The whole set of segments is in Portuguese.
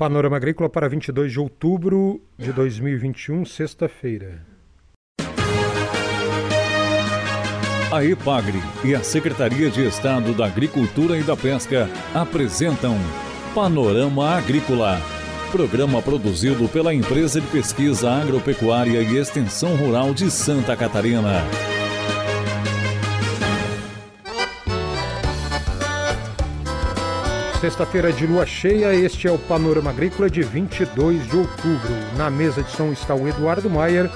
Panorama Agrícola para 22 de outubro de 2021, sexta-feira. A EPAGRE e a Secretaria de Estado da Agricultura e da Pesca apresentam Panorama Agrícola, programa produzido pela Empresa de Pesquisa Agropecuária e Extensão Rural de Santa Catarina. Sexta-feira de lua cheia, este é o Panorama Agrícola de 22 de outubro. Na mesa de som está o Eduardo Maier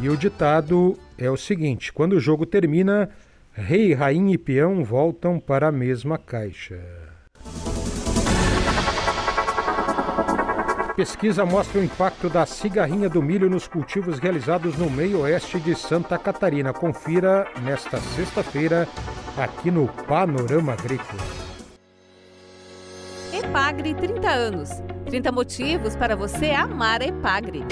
e o ditado é o seguinte: quando o jogo termina, rei, rainha e peão voltam para a mesma caixa. Pesquisa mostra o impacto da cigarrinha do milho nos cultivos realizados no meio oeste de Santa Catarina. Confira nesta sexta-feira aqui no Panorama Agrícola. Epagre 30 anos. 30 motivos para você amar a Epagre.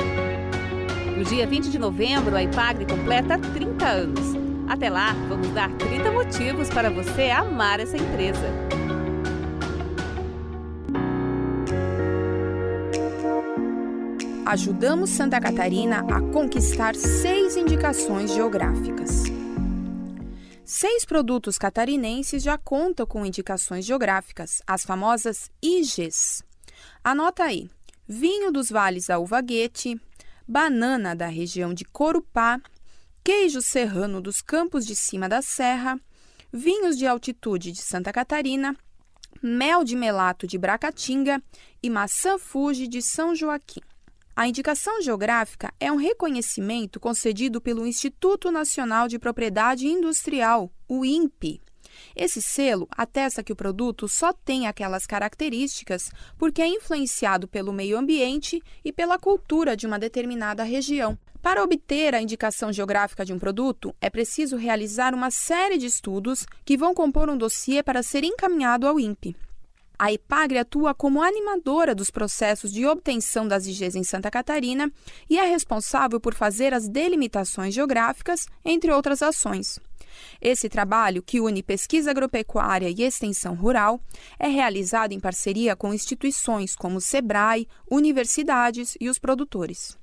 No dia 20 de novembro, a Epagre completa 30 anos. Até lá, vamos dar 30 motivos para você amar essa empresa. Ajudamos Santa Catarina a conquistar seis indicações geográficas. Seis produtos catarinenses já contam com indicações geográficas, as famosas IGs. Anota aí: vinho dos vales da Uvaguete, banana da região de Corupá, queijo serrano dos campos de cima da serra, vinhos de altitude de Santa Catarina, mel de melato de Bracatinga e maçã Fuji de São Joaquim. A indicação geográfica é um reconhecimento concedido pelo Instituto Nacional de Propriedade Industrial, o INPE. Esse selo atesta que o produto só tem aquelas características porque é influenciado pelo meio ambiente e pela cultura de uma determinada região. Para obter a indicação geográfica de um produto, é preciso realizar uma série de estudos que vão compor um dossiê para ser encaminhado ao INPE. A IPAGRE atua como animadora dos processos de obtenção das IGs em Santa Catarina e é responsável por fazer as delimitações geográficas, entre outras ações. Esse trabalho, que une pesquisa agropecuária e extensão rural, é realizado em parceria com instituições como o SEBRAE, universidades e os produtores.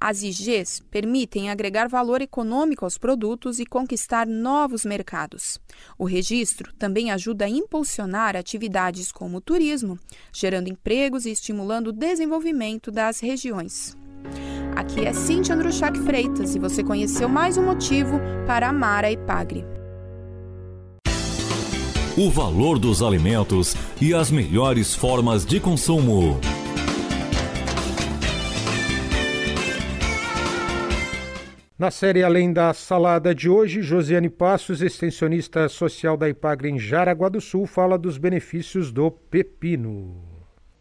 As IGs permitem agregar valor econômico aos produtos e conquistar novos mercados. O registro também ajuda a impulsionar atividades como o turismo, gerando empregos e estimulando o desenvolvimento das regiões. Aqui é Cintia Andruchak Freitas e você conheceu mais um motivo para amar a Ipagre. O valor dos alimentos e as melhores formas de consumo. Na série Além da Salada de hoje, Josiane Passos, extensionista social da Ipagre em Jaraguá do Sul, fala dos benefícios do pepino.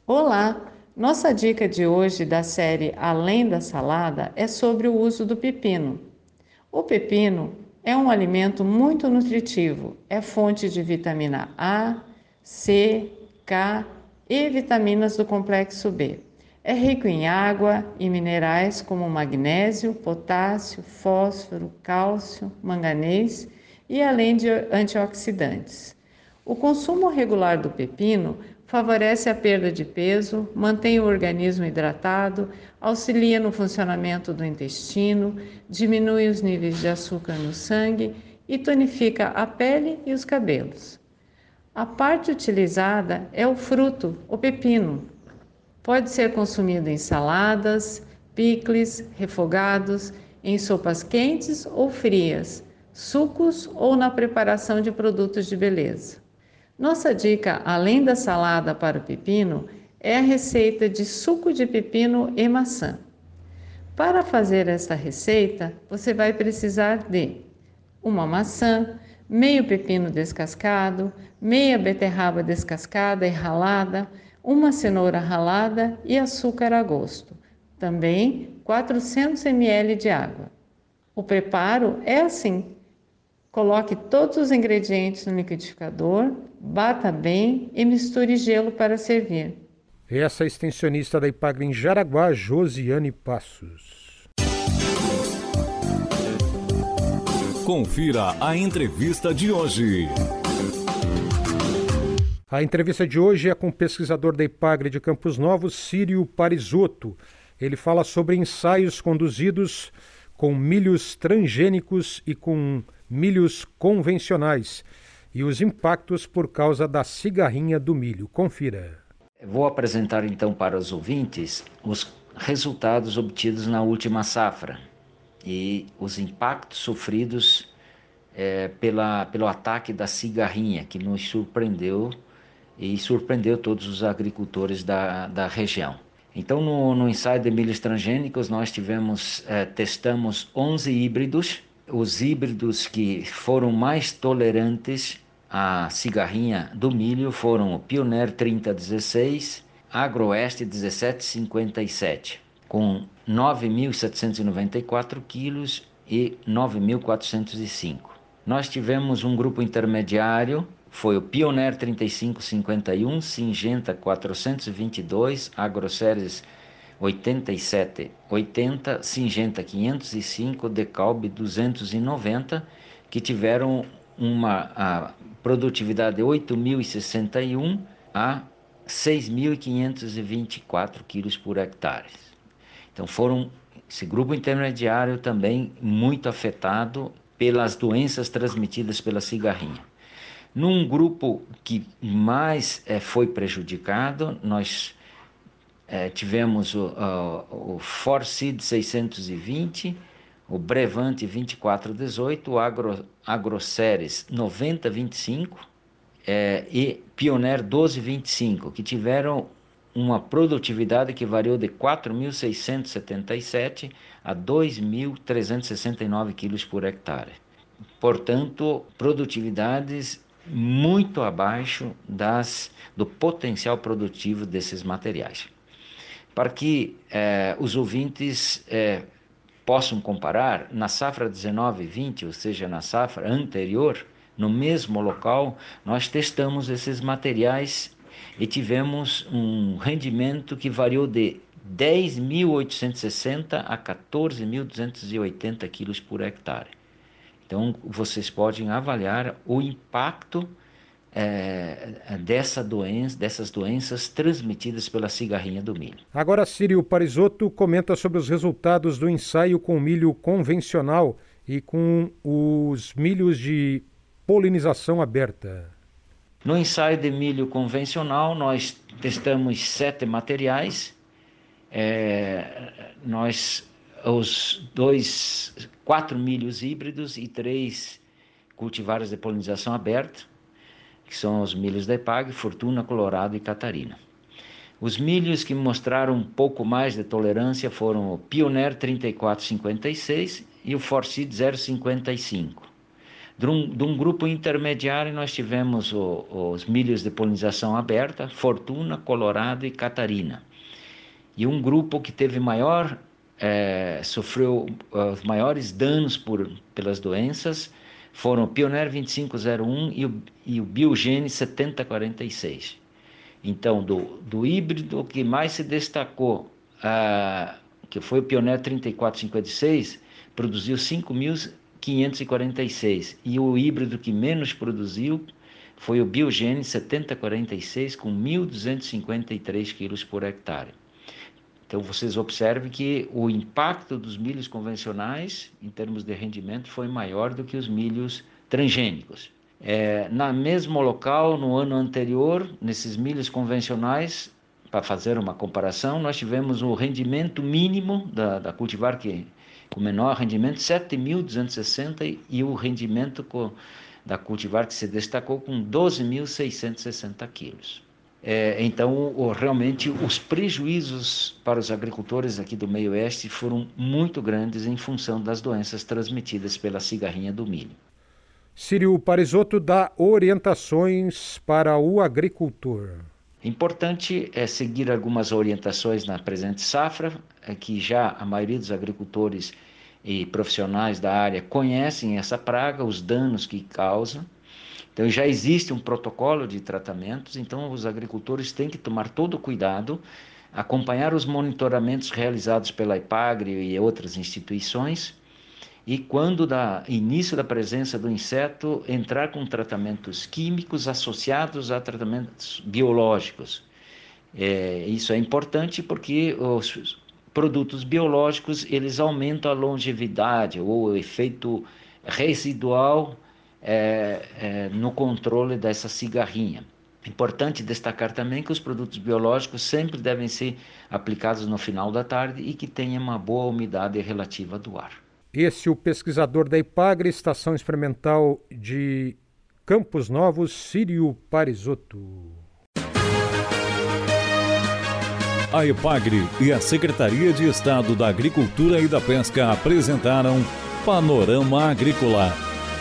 Olá! Nossa dica de hoje da série Além da Salada é sobre o uso do pepino. O pepino é um alimento muito nutritivo, é fonte de vitamina A, C, K e vitaminas do complexo B. É rico em água e minerais como magnésio, potássio, fósforo, cálcio, manganês e além de antioxidantes. O consumo regular do pepino favorece a perda de peso, mantém o organismo hidratado, auxilia no funcionamento do intestino, diminui os níveis de açúcar no sangue e tonifica a pele e os cabelos. A parte utilizada é o fruto, o pepino, Pode ser consumido em saladas, picles, refogados, em sopas quentes ou frias, sucos ou na preparação de produtos de beleza. Nossa dica, além da salada para o pepino, é a receita de suco de pepino e maçã. Para fazer esta receita, você vai precisar de uma maçã, meio pepino descascado, meia beterraba descascada e ralada, uma cenoura ralada e açúcar a gosto. Também 400 ml de água. O preparo é assim: coloque todos os ingredientes no liquidificador, bata bem e misture gelo para servir. Essa é a extensionista da Ipagre em Jaraguá, Josiane Passos. Confira a entrevista de hoje. A entrevista de hoje é com o pesquisador da IPAGRE de Campos Novos, Círio Parisotto. Ele fala sobre ensaios conduzidos com milhos transgênicos e com milhos convencionais e os impactos por causa da cigarrinha do milho. Confira. Vou apresentar então para os ouvintes os resultados obtidos na última safra e os impactos sofridos é, pela, pelo ataque da cigarrinha, que nos surpreendeu e surpreendeu todos os agricultores da, da região. Então, no, no ensaio de milhos transgênicos, nós tivemos, é, testamos 11 híbridos. Os híbridos que foram mais tolerantes à cigarrinha do milho foram o Pioneer 3016, Agroeste 1757, com 9.794 quilos e 9.405. Nós tivemos um grupo intermediário foi o Pioneer 3551, Singenta 422, Agroceres 8780, Singenta 505, Decalbe 290, que tiveram uma produtividade de 8.061 a 6.524 quilos por hectare. Então foram esse grupo intermediário também muito afetado pelas doenças transmitidas pela cigarrinha. Num grupo que mais é, foi prejudicado, nós é, tivemos o, o, o Forcid 620, o Brevante 2418, o Agro, Agroceres 9025 é, e Pioneer 1225, que tiveram uma produtividade que variou de 4.677 a 2.369 quilos por hectare. Portanto, produtividades muito abaixo das, do potencial produtivo desses materiais. Para que eh, os ouvintes eh, possam comparar, na safra 19 e 20, ou seja, na safra anterior, no mesmo local, nós testamos esses materiais e tivemos um rendimento que variou de 10.860 a 14.280 quilos por hectare. Então, vocês podem avaliar o impacto é, dessa doença, dessas doenças transmitidas pela cigarrinha do milho. Agora, Círio Parisotto comenta sobre os resultados do ensaio com milho convencional e com os milhos de polinização aberta. No ensaio de milho convencional, nós testamos sete materiais. É, nós os dois, quatro milhos híbridos e três cultivares de polinização aberta, que são os milhos da EPAG, Fortuna, Colorado e Catarina. Os milhos que mostraram um pouco mais de tolerância foram o Pioneer 3456 e o Forcid 055. De um, de um, grupo intermediário, nós tivemos o, os milhos de polinização aberta, Fortuna, Colorado e Catarina. E um grupo que teve maior é, sofreu uh, os maiores danos por, pelas doenças foram o Pioneer 2501 e o, e o Biogene 7046. Então, do, do híbrido, que mais se destacou, uh, que foi o Pioneer 3456, produziu 5.546. E o híbrido que menos produziu foi o Biogene 7046, com 1.253 quilos por hectare. Então vocês observem que o impacto dos milhos convencionais, em termos de rendimento, foi maior do que os milhos transgênicos. É, na mesmo local, no ano anterior, nesses milhos convencionais, para fazer uma comparação, nós tivemos o rendimento mínimo da, da cultivar que o menor rendimento 7.260 e o rendimento com, da cultivar que se destacou com 12.660 quilos. É, então, o, realmente, os prejuízos para os agricultores aqui do meio oeste foram muito grandes em função das doenças transmitidas pela cigarrinha do milho. Sírio Parisotto dá orientações para o agricultor. Importante é seguir algumas orientações na presente safra, é que já a maioria dos agricultores e profissionais da área conhecem essa praga, os danos que causa então já existe um protocolo de tratamentos, então os agricultores têm que tomar todo o cuidado, acompanhar os monitoramentos realizados pela IPAGRE e outras instituições e quando dá início da presença do inseto, entrar com tratamentos químicos associados a tratamentos biológicos. É, isso é importante porque os produtos biológicos eles aumentam a longevidade ou o efeito residual é, é, no controle dessa cigarrinha. Importante destacar também que os produtos biológicos sempre devem ser aplicados no final da tarde e que tenham uma boa umidade relativa do ar. Esse é o pesquisador da IPAGRE, Estação Experimental de Campos Novos, Sírio Parisotto. A IPAGRE e a Secretaria de Estado da Agricultura e da Pesca apresentaram Panorama Agrícola,